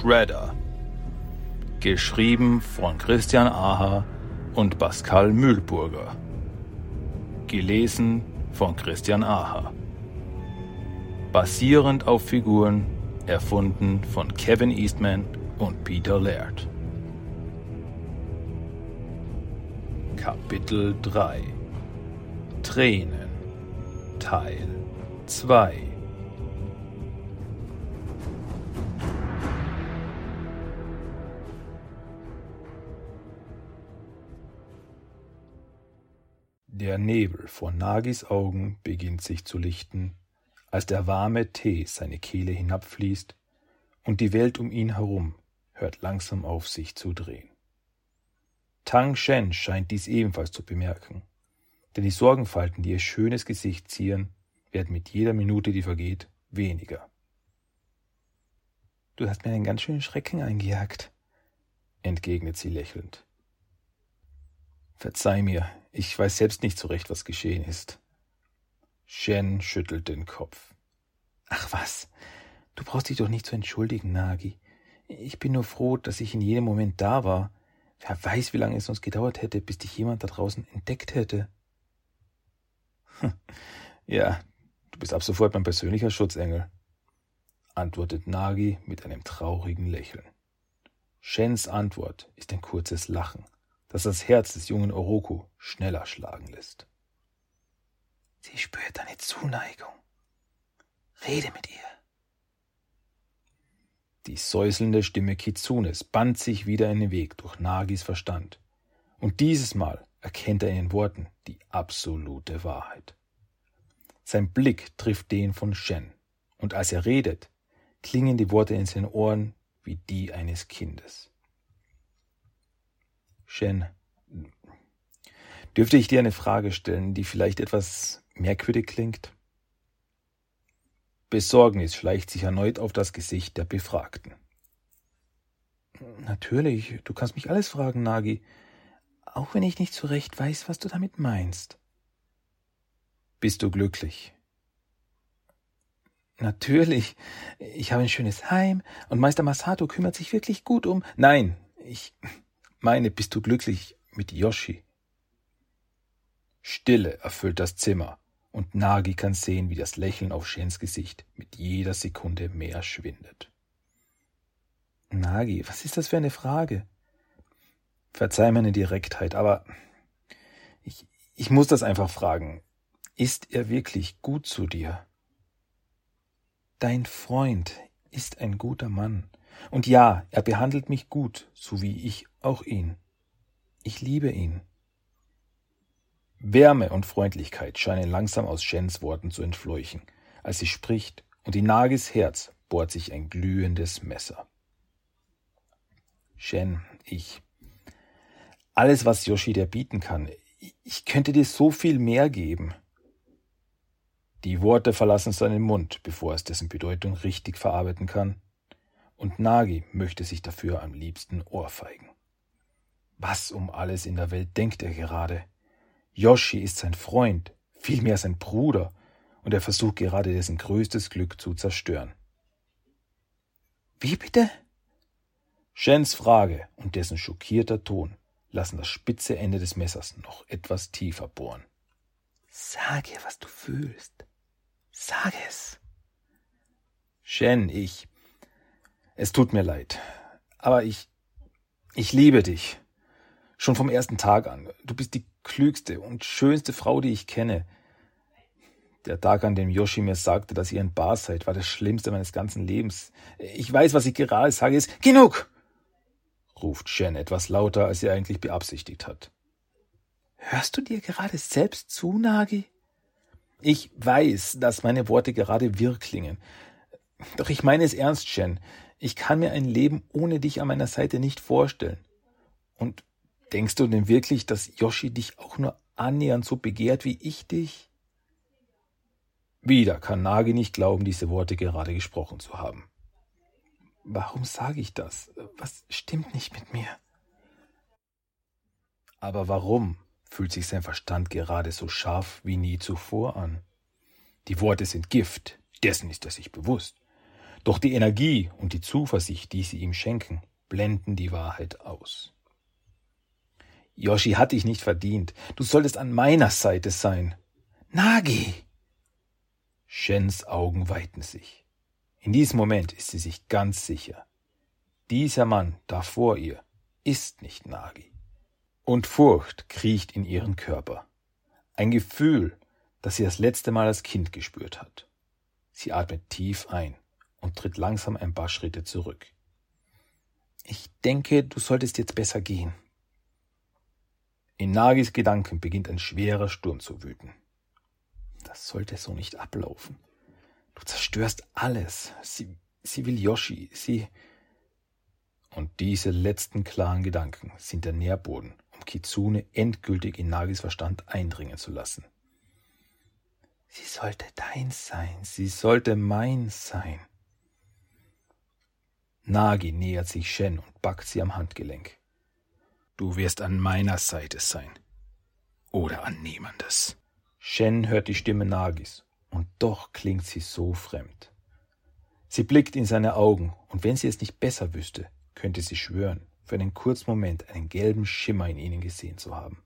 Shredder. Geschrieben von Christian Aha und Pascal Mühlburger. Gelesen von Christian Aha. Basierend auf Figuren erfunden von Kevin Eastman und Peter Laird. Kapitel 3 Tränen Teil 2 Der Nebel vor Nagis Augen beginnt sich zu lichten, als der warme Tee seine Kehle hinabfließt und die Welt um ihn herum hört langsam auf sich zu drehen. Tang Shen scheint dies ebenfalls zu bemerken, denn die Sorgenfalten, die ihr schönes Gesicht zieren, werden mit jeder Minute, die vergeht, weniger. Du hast mir einen ganz schönen Schrecken eingejagt, entgegnet sie lächelnd. Verzeih mir, ich weiß selbst nicht so recht, was geschehen ist. Shen schüttelt den Kopf. Ach was, du brauchst dich doch nicht zu entschuldigen, Nagi. Ich bin nur froh, dass ich in jedem Moment da war. Wer weiß, wie lange es uns gedauert hätte, bis dich jemand da draußen entdeckt hätte. Ja, du bist ab sofort mein persönlicher Schutzengel, antwortet Nagi mit einem traurigen Lächeln. Shens Antwort ist ein kurzes Lachen das das Herz des jungen Oroku schneller schlagen lässt. Sie spürt deine Zuneigung. Rede mit ihr. Die säuselnde Stimme Kitsunes band sich wieder in den Weg durch Nagis Verstand. Und dieses Mal erkennt er in den Worten die absolute Wahrheit. Sein Blick trifft den von Shen, und als er redet, klingen die Worte in seinen Ohren wie die eines Kindes. Shen, dürfte ich dir eine Frage stellen, die vielleicht etwas merkwürdig klingt? Besorgnis schleicht sich erneut auf das Gesicht der Befragten. Natürlich, du kannst mich alles fragen, Nagi, auch wenn ich nicht so recht weiß, was du damit meinst. Bist du glücklich? Natürlich. Ich habe ein schönes Heim und Meister Masato kümmert sich wirklich gut um. Nein, ich meine, bist du glücklich mit Yoshi? Stille erfüllt das Zimmer, und Nagi kann sehen, wie das Lächeln auf Shens Gesicht mit jeder Sekunde mehr schwindet. Nagi, was ist das für eine Frage? Verzeih meine Direktheit, aber ich, ich muss das einfach fragen. Ist er wirklich gut zu dir? Dein Freund ist ein guter Mann. Und ja, er behandelt mich gut, so wie ich auch ihn. Ich liebe ihn. Wärme und Freundlichkeit scheinen langsam aus Shens Worten zu entfleuchen, als sie spricht, und in Nagis Herz bohrt sich ein glühendes Messer. Shen, ich. Alles, was Yoshi dir bieten kann, ich könnte dir so viel mehr geben. Die Worte verlassen seinen Mund, bevor es dessen Bedeutung richtig verarbeiten kann und Nagi möchte sich dafür am liebsten ohrfeigen. Was um alles in der Welt denkt er gerade? Yoshi ist sein Freund, vielmehr sein Bruder, und er versucht gerade dessen größtes Glück zu zerstören. Wie bitte? Shens Frage und dessen schockierter Ton lassen das spitze Ende des Messers noch etwas tiefer bohren. Sag ihr, was du fühlst. Sag es. Shen, ich, es tut mir leid. Aber ich, ich liebe dich. Schon vom ersten Tag an. Du bist die klügste und schönste Frau, die ich kenne. Der Tag, an dem Yoshi mir sagte, dass ihr ein Bar seid, war das Schlimmste meines ganzen Lebens. Ich weiß, was ich gerade sage, ist genug! ruft Shen etwas lauter, als sie eigentlich beabsichtigt hat. Hörst du dir gerade selbst zu, Nagi? Ich weiß, dass meine Worte gerade wirr klingen. Doch ich meine es ernst, Shen. Ich kann mir ein Leben ohne dich an meiner Seite nicht vorstellen. Und denkst du denn wirklich, dass Yoshi dich auch nur annähernd so begehrt wie ich dich? Wieder kann Nagi nicht glauben, diese Worte gerade gesprochen zu haben. Warum sage ich das? Was stimmt nicht mit mir? Aber warum fühlt sich sein Verstand gerade so scharf wie nie zuvor an? Die Worte sind Gift, dessen ist er sich bewusst. Doch die Energie und die Zuversicht, die sie ihm schenken, blenden die Wahrheit aus. Yoshi hat dich nicht verdient. Du solltest an meiner Seite sein. Nagi! Shens Augen weiten sich. In diesem Moment ist sie sich ganz sicher. Dieser Mann da vor ihr ist nicht Nagi. Und Furcht kriecht in ihren Körper. Ein Gefühl, das sie das letzte Mal als Kind gespürt hat. Sie atmet tief ein und tritt langsam ein paar Schritte zurück. Ich denke, du solltest jetzt besser gehen. In Nagis Gedanken beginnt ein schwerer Sturm zu wüten. Das sollte so nicht ablaufen. Du zerstörst alles. Sie, sie will Yoshi, sie. Und diese letzten klaren Gedanken sind der Nährboden, um Kitsune endgültig in Nagis Verstand eindringen zu lassen. Sie sollte dein sein, sie sollte mein sein. Nagi nähert sich Shen und packt sie am Handgelenk. Du wirst an meiner Seite sein. Oder an niemandes. Shen hört die Stimme Nagis, und doch klingt sie so fremd. Sie blickt in seine Augen, und wenn sie es nicht besser wüsste, könnte sie schwören, für einen kurzen Moment einen gelben Schimmer in ihnen gesehen zu haben.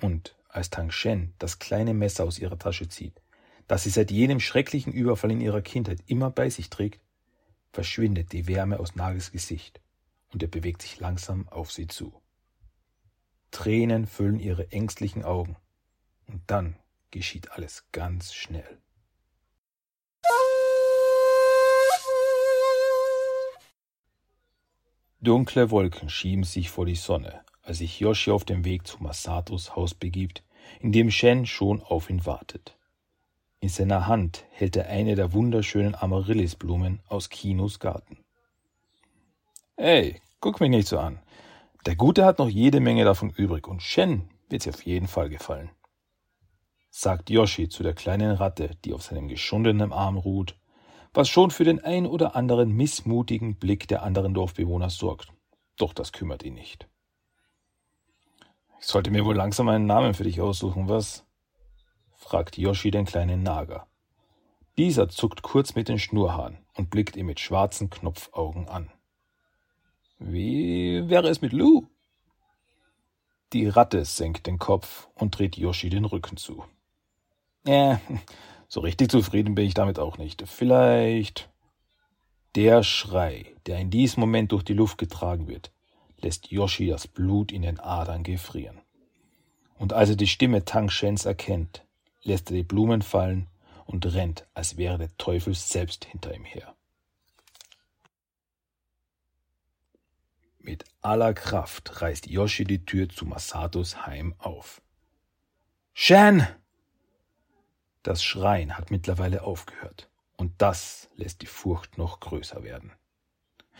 Und als Tang Shen das kleine Messer aus ihrer Tasche zieht, das sie seit jenem schrecklichen Überfall in ihrer Kindheit immer bei sich trägt, verschwindet die Wärme aus Nagis Gesicht und er bewegt sich langsam auf sie zu. Tränen füllen ihre ängstlichen Augen, und dann geschieht alles ganz schnell. Dunkle Wolken schieben sich vor die Sonne, als sich Yoshi auf dem Weg zu Masatos Haus begibt, in dem Shen schon auf ihn wartet. In seiner Hand hält er eine der wunderschönen Amaryllisblumen aus Kinos Garten. Ey, guck mich nicht so an. Der Gute hat noch jede Menge davon übrig und Shen wird's auf jeden Fall gefallen. Sagt Yoshi zu der kleinen Ratte, die auf seinem geschundenen Arm ruht, was schon für den ein oder anderen missmutigen Blick der anderen Dorfbewohner sorgt. Doch das kümmert ihn nicht. Ich sollte mir wohl langsam einen Namen für dich aussuchen, was? Fragt Yoshi den kleinen Nager. Dieser zuckt kurz mit den Schnurhaaren und blickt ihn mit schwarzen Knopfaugen an. Wie wäre es mit Lou? Die Ratte senkt den Kopf und dreht Yoshi den Rücken zu. Äh, so richtig zufrieden bin ich damit auch nicht. Vielleicht. Der Schrei, der in diesem Moment durch die Luft getragen wird, lässt Yoshi das Blut in den Adern gefrieren. Und als er die Stimme Tang Shens erkennt, lässt er die Blumen fallen und rennt, als wäre der Teufel selbst hinter ihm her. Mit aller Kraft reißt Yoshi die Tür zu Masatos Heim auf. Shen! Das Schreien hat mittlerweile aufgehört, und das lässt die Furcht noch größer werden.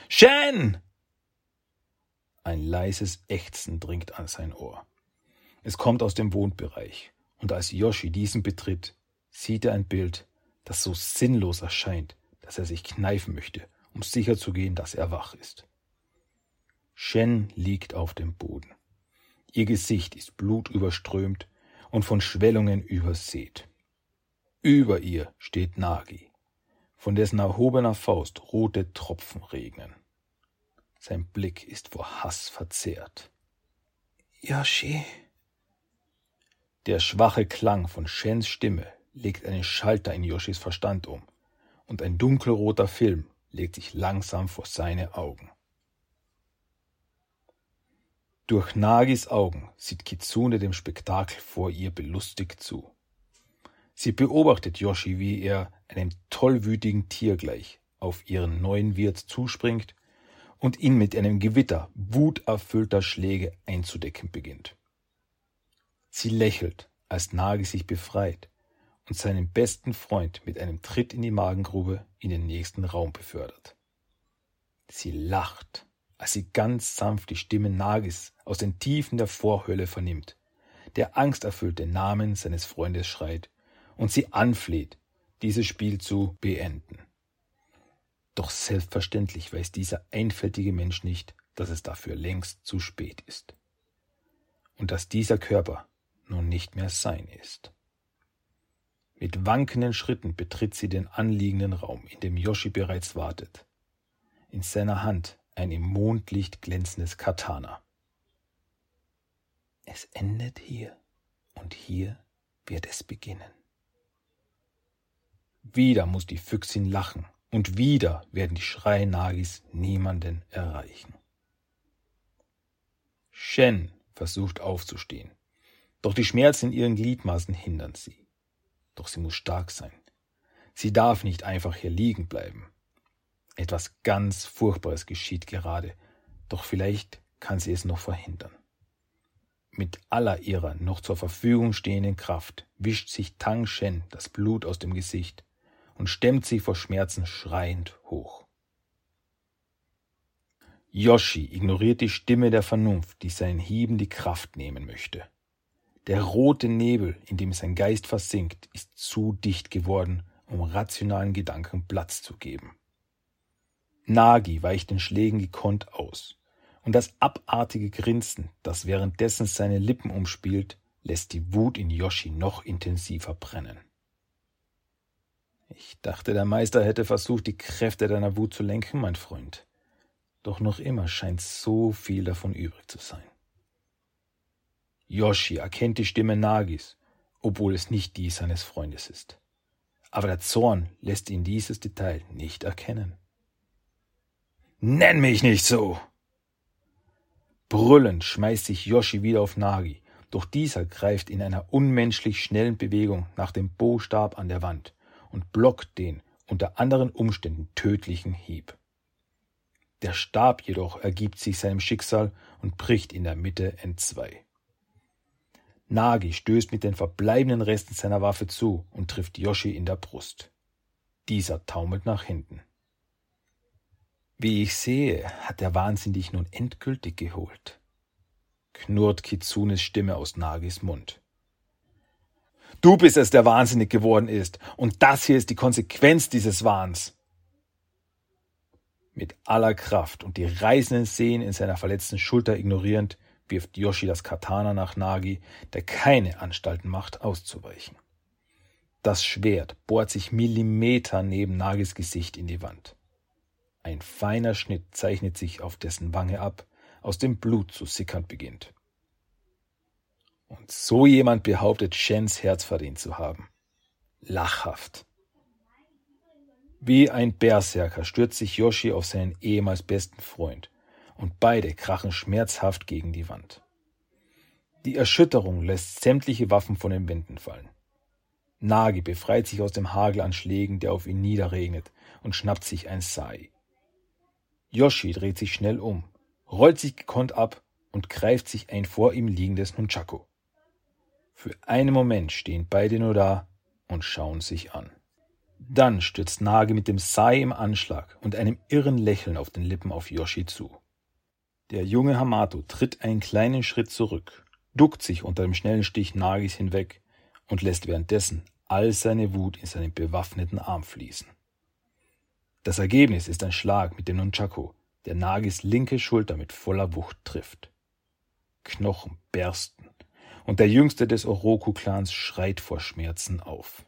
Shen! Ein leises Ächzen dringt an sein Ohr. Es kommt aus dem Wohnbereich, und als Yoshi diesen betritt, sieht er ein Bild, das so sinnlos erscheint, dass er sich kneifen möchte, um sicherzugehen, dass er wach ist. Shen liegt auf dem Boden. Ihr Gesicht ist blutüberströmt und von Schwellungen übersät. Über ihr steht Nagi, von dessen erhobener Faust rote Tropfen regnen. Sein Blick ist vor Hass verzehrt. Yoshi. Der schwache Klang von Shens Stimme legt einen Schalter in Yoshis Verstand um, und ein dunkelroter Film legt sich langsam vor seine Augen. Durch Nagis Augen sieht Kitsune dem Spektakel vor ihr belustigt zu. Sie beobachtet Yoshi, wie er einem tollwütigen Tier gleich auf ihren neuen Wirt zuspringt und ihn mit einem Gewitter wuterfüllter Schläge einzudecken beginnt. Sie lächelt, als Nagi sich befreit und seinen besten Freund mit einem Tritt in die Magengrube in den nächsten Raum befördert. Sie lacht als sie ganz sanft die Stimme Nagis aus den Tiefen der Vorhölle vernimmt, der angsterfüllt den Namen seines Freundes schreit und sie anfleht, dieses Spiel zu beenden. Doch selbstverständlich weiß dieser einfältige Mensch nicht, dass es dafür längst zu spät ist. Und dass dieser Körper nun nicht mehr sein ist. Mit wankenden Schritten betritt sie den anliegenden Raum, in dem Yoshi bereits wartet. In seiner Hand ein im Mondlicht glänzendes Katana. Es endet hier und hier wird es beginnen. Wieder muss die Füchsin lachen und wieder werden die Schreie Nagis niemanden erreichen. Shen versucht aufzustehen, doch die Schmerzen in ihren Gliedmaßen hindern sie. Doch sie muss stark sein. Sie darf nicht einfach hier liegen bleiben. Etwas ganz Furchtbares geschieht gerade, doch vielleicht kann sie es noch verhindern. Mit aller ihrer noch zur Verfügung stehenden Kraft wischt sich Tang Shen das Blut aus dem Gesicht und stemmt sich vor Schmerzen schreiend hoch. Yoshi ignoriert die Stimme der Vernunft, die seinen Hieben die Kraft nehmen möchte. Der rote Nebel, in dem sein Geist versinkt, ist zu dicht geworden, um rationalen Gedanken Platz zu geben. Nagi weicht den Schlägen gekonnt aus, und das abartige Grinsen, das währenddessen seine Lippen umspielt, lässt die Wut in Yoshi noch intensiver brennen. Ich dachte, der Meister hätte versucht, die Kräfte deiner Wut zu lenken, mein Freund. Doch noch immer scheint so viel davon übrig zu sein. Yoshi erkennt die Stimme Nagis, obwohl es nicht die seines Freundes ist. Aber der Zorn lässt ihn dieses Detail nicht erkennen. Nenn mich nicht so! Brüllend schmeißt sich Yoshi wieder auf Nagi, doch dieser greift in einer unmenschlich schnellen Bewegung nach dem Bostab an der Wand und blockt den unter anderen Umständen tödlichen Hieb. Der Stab jedoch ergibt sich seinem Schicksal und bricht in der Mitte entzwei. Nagi stößt mit den verbleibenden Resten seiner Waffe zu und trifft Yoshi in der Brust. Dieser taumelt nach hinten. Wie ich sehe, hat der Wahnsinn dich nun endgültig geholt. Knurrt Kitsunes Stimme aus Nagis Mund. Du bist es, der wahnsinnig geworden ist. Und das hier ist die Konsequenz dieses Wahns. Mit aller Kraft und die reißenden Sehnen in seiner verletzten Schulter ignorierend, wirft Yoshi das Katana nach Nagi, der keine Anstalten macht, auszuweichen. Das Schwert bohrt sich Millimeter neben Nagis Gesicht in die Wand. Ein feiner Schnitt zeichnet sich auf dessen Wange ab, aus dem Blut zu sickern beginnt. Und so jemand behauptet, Shens Herz verdient zu haben. Lachhaft. Wie ein Berserker stürzt sich Yoshi auf seinen ehemals besten Freund, und beide krachen schmerzhaft gegen die Wand. Die Erschütterung lässt sämtliche Waffen von den Wänden fallen. Nagi befreit sich aus dem Hagel an Schlägen, der auf ihn niederregnet, und schnappt sich ein Sai. Yoshi dreht sich schnell um, rollt sich gekonnt ab und greift sich ein vor ihm liegendes Nunchaku. Für einen Moment stehen beide nur da und schauen sich an. Dann stürzt Nagi mit dem Sai im Anschlag und einem irren Lächeln auf den Lippen auf Yoshi zu. Der junge Hamato tritt einen kleinen Schritt zurück, duckt sich unter dem schnellen Stich Nagis hinweg und lässt währenddessen all seine Wut in seinen bewaffneten Arm fließen. Das Ergebnis ist ein Schlag mit dem Nunchaku, der Nagis linke Schulter mit voller Wucht trifft. Knochen bersten, und der jüngste des Oroku-Clans schreit vor Schmerzen auf.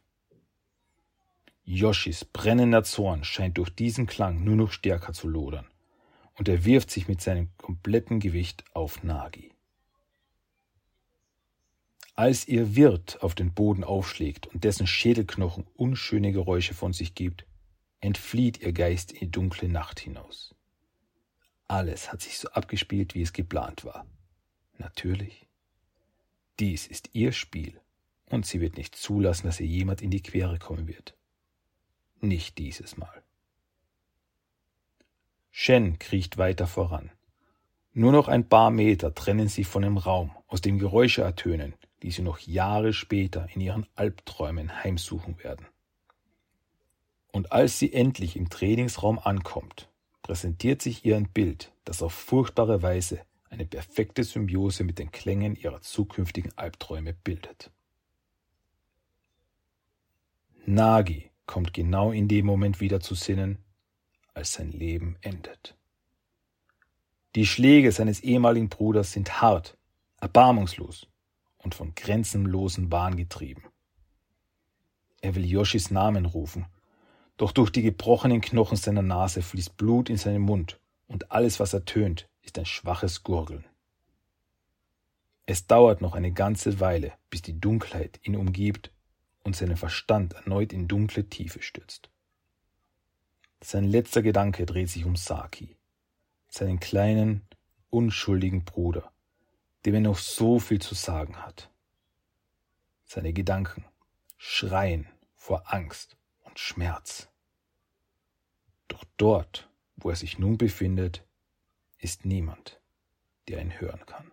Yoshis brennender Zorn scheint durch diesen Klang nur noch stärker zu lodern, und er wirft sich mit seinem kompletten Gewicht auf Nagi. Als ihr Wirt auf den Boden aufschlägt und dessen Schädelknochen unschöne Geräusche von sich gibt, entflieht ihr Geist in die dunkle Nacht hinaus. Alles hat sich so abgespielt, wie es geplant war. Natürlich. Dies ist ihr Spiel, und sie wird nicht zulassen, dass ihr jemand in die Quere kommen wird. Nicht dieses Mal. Shen kriecht weiter voran. Nur noch ein paar Meter trennen sie von dem Raum, aus dem Geräusche ertönen, die sie noch Jahre später in ihren Albträumen heimsuchen werden. Und als sie endlich im Trainingsraum ankommt, präsentiert sich ihr ein Bild, das auf furchtbare Weise eine perfekte Symbiose mit den Klängen ihrer zukünftigen Albträume bildet. Nagi kommt genau in dem Moment wieder zu Sinnen, als sein Leben endet. Die Schläge seines ehemaligen Bruders sind hart, erbarmungslos und von grenzenlosen Wahn getrieben. Er will Yoshis Namen rufen, doch durch die gebrochenen Knochen seiner Nase fließt Blut in seinen Mund und alles, was ertönt, ist ein schwaches Gurgeln. Es dauert noch eine ganze Weile, bis die Dunkelheit ihn umgibt und seinen Verstand erneut in dunkle Tiefe stürzt. Sein letzter Gedanke dreht sich um Saki, seinen kleinen, unschuldigen Bruder, dem er noch so viel zu sagen hat. Seine Gedanken schreien vor Angst und Schmerz. Doch dort, wo er sich nun befindet, ist niemand, der ihn hören kann.